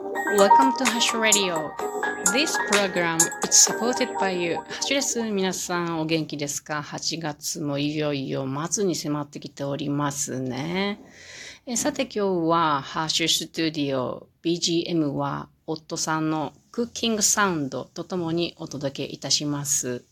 Welcome to Hash Radio. This program is supported by you. ハッシュです。皆さんお元気ですか ?8 月もいよいよ末に迫ってきておりますね。えさて今日はハッシュスタジオ BGM は夫さんのクッキングサウンドとともにお届けいたします。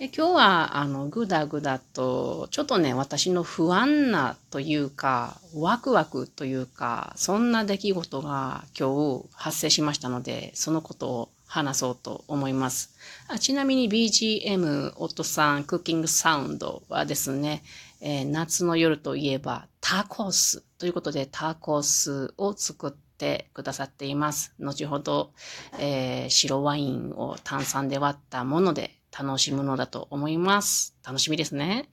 今日は、あの、ぐだぐだと、ちょっとね、私の不安なというか、ワクワクというか、そんな出来事が今日発生しましたので、そのことを話そうと思います。あちなみに BGM、夫さん、クッキングサウンドはですね、えー、夏の夜といえばタコスということでタコスを作ってくださっています。後ほど、えー、白ワインを炭酸で割ったもので楽しむのだと思います。楽しみですね。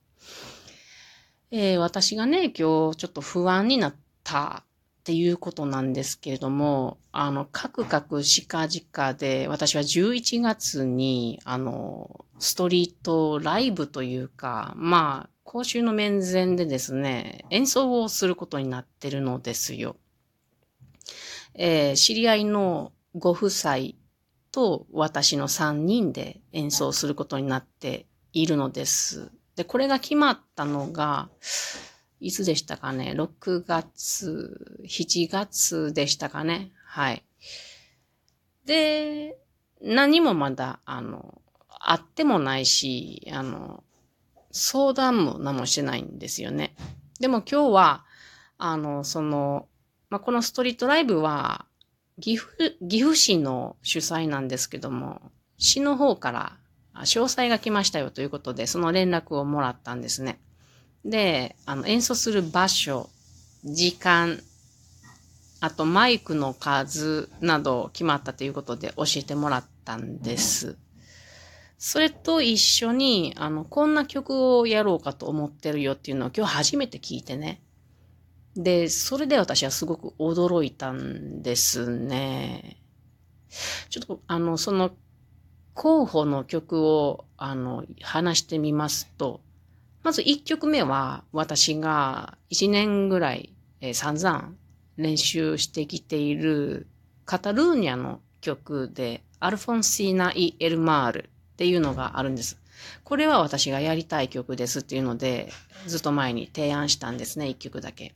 えー、私がね、今日ちょっと不安になったっていうことなんですけれども、あの、カクカクしかじかで、私は11月に、あの、ストリートライブというか、まあ、公衆の面前でですね、演奏をすることになってるのですよ。えー、知り合いのご夫妻と私の3人で演奏することになっているのです。で、これが決まったのが、いつでしたかね ?6 月、7月でしたかね？はい。で、何もまだ、あの、あってもないし、あの、相談も何もしてないんですよね。でも今日は、あの、その、まあ、このストリートライブは、岐阜、岐阜市の主催なんですけども、市の方から詳細が来ましたよということで、その連絡をもらったんですね。で、あの、演奏する場所、時間、あとマイクの数など決まったということで教えてもらったんです。それと一緒に、あの、こんな曲をやろうかと思ってるよっていうのを今日初めて聞いてね。で、それで私はすごく驚いたんですね。ちょっと、あの、その候補の曲を、あの、話してみますと、まず1曲目は私が1年ぐらい、えー、散々練習してきているカタルーニャの曲で、アルフォンシーナ・イ・エルマールっていうのがあるんです。これは私がやりたい曲ですっていうので、ずっと前に提案したんですね、1曲だけ。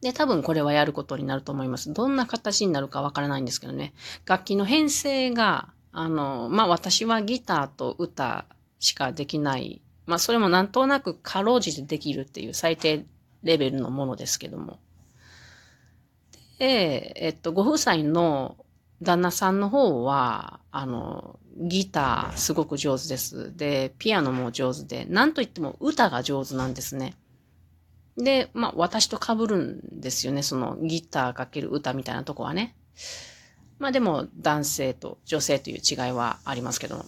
で、多分これはやることになると思います。どんな形になるかわからないんですけどね。楽器の編成が、あの、まあ、私はギターと歌しかできない。まあ、それもなんとなくかろうじてできるっていう最低レベルのものですけども。で、えっと、ご夫妻の旦那さんの方は、あの、ギターすごく上手です。で、ピアノも上手で、なんといっても歌が上手なんですね。で、まあ、私と被るんですよね。そのギターかける歌みたいなとこはね。まあでも、男性と女性という違いはありますけども。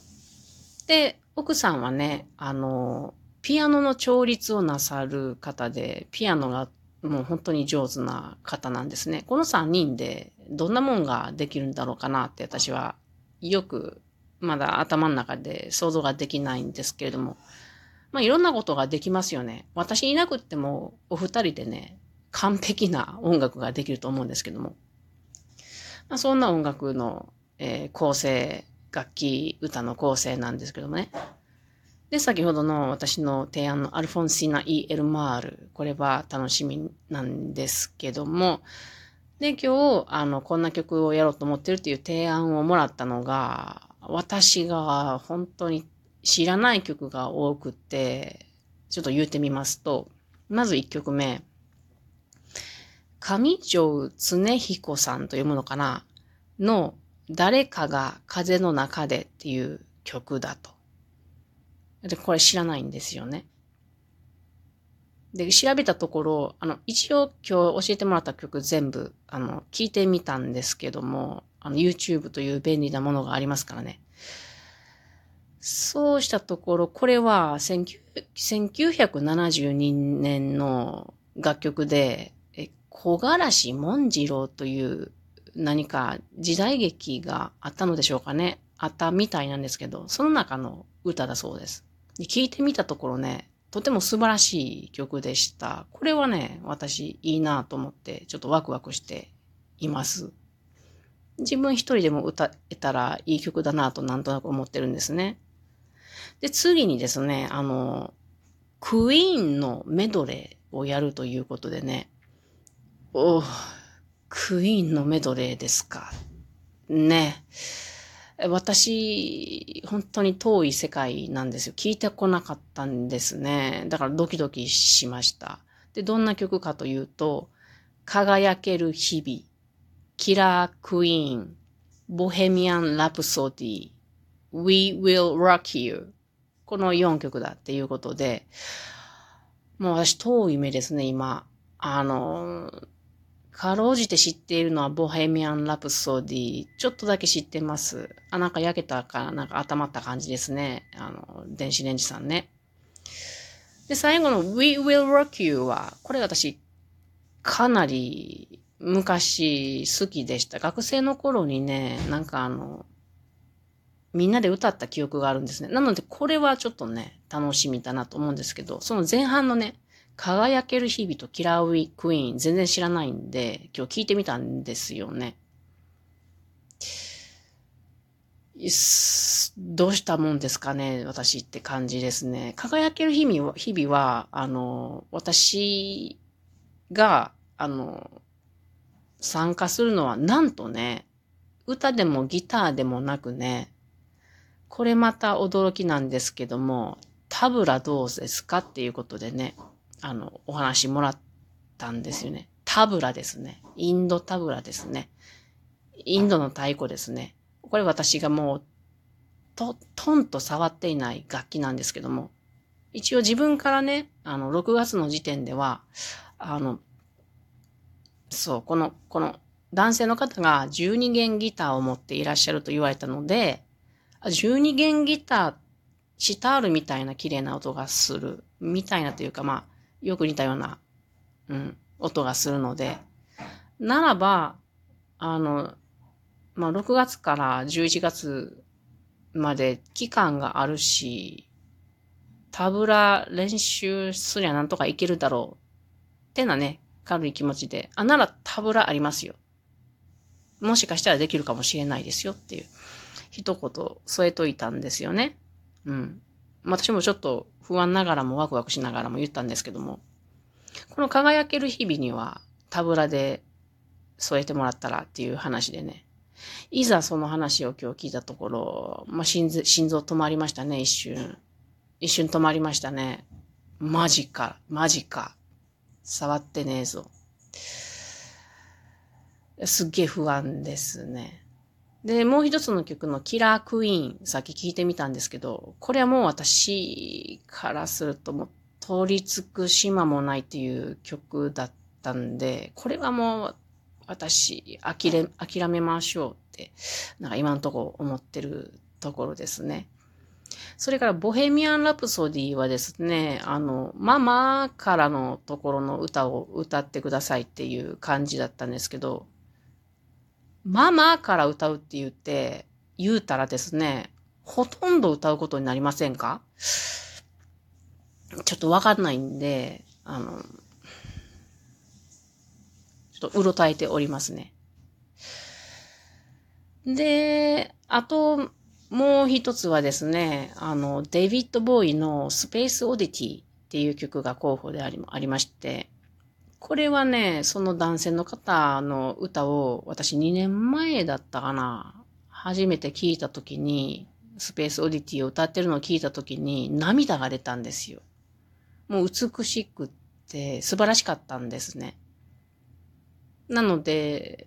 で、奥さんはね、あの、ピアノの調律をなさる方で、ピアノがもう本当に上手な方なんですね。この3人でどんなもんができるんだろうかなって私はよくまだ頭の中で想像ができないんですけれども、まあ、いろんなことができますよね。私いなくっても、お二人でね、完璧な音楽ができると思うんですけども。まあ、そんな音楽の、えー、構成、楽器、歌の構成なんですけどもね。で、先ほどの私の提案のアルフォンシーナ・イ・エルマール。これは楽しみなんですけども。で、今日、あの、こんな曲をやろうと思ってるっていう提案をもらったのが、私が本当に知らない曲が多くって、ちょっと言うてみますと、まず1曲目、上条常彦さんというものかな？の、誰かが風の中でっていう曲だと。で、これ知らないんですよね。で、調べたところ、あの、一応今日教えてもらった曲全部、あの、聞いてみたんですけども、あの、YouTube という便利なものがありますからね。そうしたところ、これは1972年の楽曲で、小柄し紋次郎という何か時代劇があったのでしょうかね。あったみたいなんですけど、その中の歌だそうです。で聞いてみたところね、とても素晴らしい曲でした。これはね、私いいなと思って、ちょっとワクワクしています。自分一人でも歌えたらいい曲だなとなんとなく思ってるんですね。で、次にですね、あの、クイーンのメドレーをやるということでね、おクイーンのメドレーですか。ね。私、本当に遠い世界なんですよ。聞いてこなかったんですね。だからドキドキしました。で、どんな曲かというと、輝ける日々、キラークイーン、ボヘミアン・ラプソディ、We Will Rock You。この4曲だっていうことで、もう私遠い目ですね、今。あの、かろうじて知っているのはボヘミアン・ラプソディ。ちょっとだけ知ってます。あ、なんか焼けたか、なんか温まった感じですね。あの、電子レンジさんね。で、最後の We Will Rock You は、これ私、かなり昔好きでした。学生の頃にね、なんかあの、みんなで歌った記憶があるんですね。なので、これはちょっとね、楽しみだなと思うんですけど、その前半のね、輝ける日々とキラーウィークイーン全然知らないんで、今日聞いてみたんですよね。どうしたもんですかね、私って感じですね。輝ける日々は、日々は、あの、私が、あの、参加するのは、なんとね、歌でもギターでもなくね、これまた驚きなんですけども、タブラどうですかっていうことでね、あの、お話もらったんですよね。タブラですね。インドタブラですね。インドの太鼓ですね。これ私がもう、と、トンと触っていない楽器なんですけども、一応自分からね、あの、6月の時点では、あの、そう、この、この男性の方が12弦ギターを持っていらっしゃると言われたので、12弦ギター、シタールみたいな綺麗な音がする。みたいなというか、まあ、よく似たような、うん、音がするので、ならば、あの、まあ、6月から11月まで期間があるし、タブラ練習すりゃなんとかいけるだろう。ってなね、軽い気持ちで、あ、ならタブラありますよ。もしかしたらできるかもしれないですよっていう一言添えといたんですよね。うん。私もちょっと不安ながらもワクワクしながらも言ったんですけども、この輝ける日々にはタブラで添えてもらったらっていう話でね、いざその話を今日聞いたところ、まあ、心臓心臓止まりましたね、一瞬。一瞬止まりましたね。マジか、マジか。触ってねえぞ。すっげえ不安ですね。で、もう一つの曲のキラークイーン、さっき聞いてみたんですけど、これはもう私からするともう通りつく島もないっていう曲だったんで、これはもう私諦め、諦めましょうって、なんか今のとこ思ってるところですね。それから、ボヘミアン・ラプソディはですね、あの、ママからのところの歌を歌ってくださいっていう感じだったんですけど、ママから歌うって言って、言うたらですね、ほとんど歌うことになりませんか？ちょっとわかんないんで、あの、ちょっとうろたえておりますね。で、あと、もう一つはですね、あの、デイビッド・ボーイのスペース・オディティっていう曲が候補でありありまして、これはね、その男性の方の歌を私2年前だったかな、初めて聞いた時に、スペース・オディティを歌ってるのを聞いた時に涙が出たんですよ。もう美しくって素晴らしかったんですね。なので、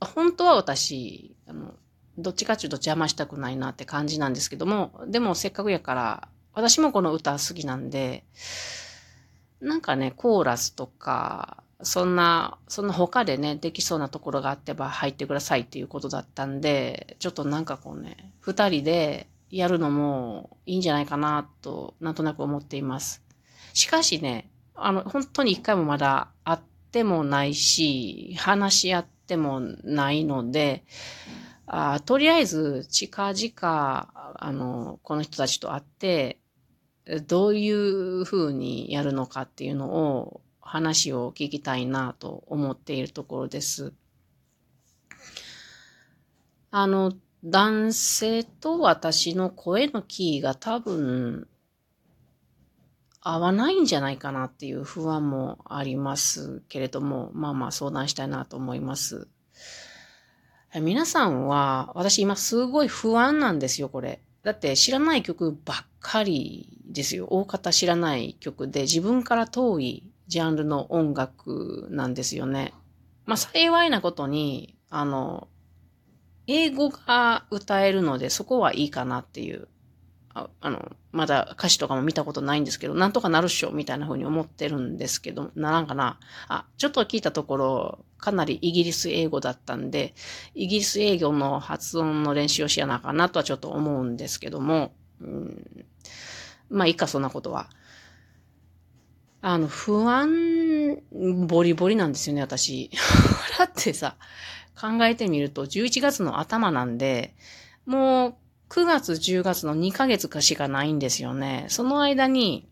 本当は私、あの、どっちかっていうと邪魔したくないなって感じなんですけども、でもせっかくやから、私もこの歌好きなんで、なんかね、コーラスとか、そんな、そんな他でね、できそうなところがあってば入ってくださいっていうことだったんで、ちょっとなんかこうね、二人でやるのもいいんじゃないかなと、なんとなく思っています。しかしね、あの、本当に一回もまだ会ってもないし、話し合ってもないので、あとりあえず近々、あの、この人たちと会って、どういうふうにやるのかっていうのを話を聞きたいなと思っているところです。あの、男性と私の声のキーが多分、合わないんじゃないかなっていう不安もありますけれども、まあまあ相談したいなと思います。皆さんは、私今すごい不安なんですよ、これ。だって知らない曲ばっかりですよ。大方知らない曲で自分から遠いジャンルの音楽なんですよね。まあ幸いなことに、あの、英語が歌えるのでそこはいいかなっていうあの、まだ歌詞とかも見たことないんですけど、なんとかなるっしょ、みたいな風に思ってるんですけど、ならんかな。あ、ちょっと聞いたところ、かなりイギリス英語だったんで、イギリス英語の発音の練習をしやなあかなとはちょっと思うんですけども、うん、まあいいか、そんなことは。あの、不安、ボリボリなんですよね、私。だってさ、考えてみると、11月の頭なんで、もう、9月、10月の2ヶ月かしかないんですよね。その間に、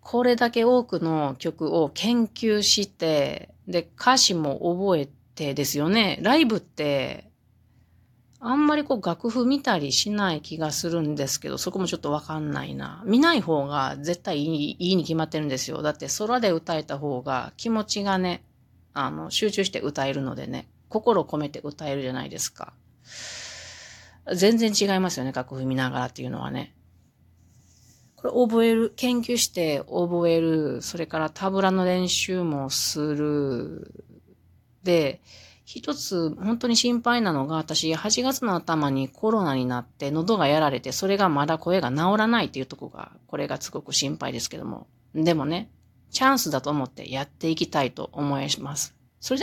これだけ多くの曲を研究して、で、歌詞も覚えてですよね。ライブって、あんまりこう楽譜見たりしない気がするんですけど、そこもちょっとわかんないな。見ない方が絶対いいいいに決まってるんですよ。だって空で歌えた方が気持ちがね、あの、集中して歌えるのでね、心込めて歌えるじゃないですか。全然違いますよね、楽譜見ながらっていうのはね。これ覚える、研究して覚える、それからタブラの練習もする。で、一つ本当に心配なのが、私8月の頭にコロナになって喉がやられて、それがまだ声が治らないっていうとこが、これがすごく心配ですけども。でもね、チャンスだと思ってやっていきたいと思います。それじゃ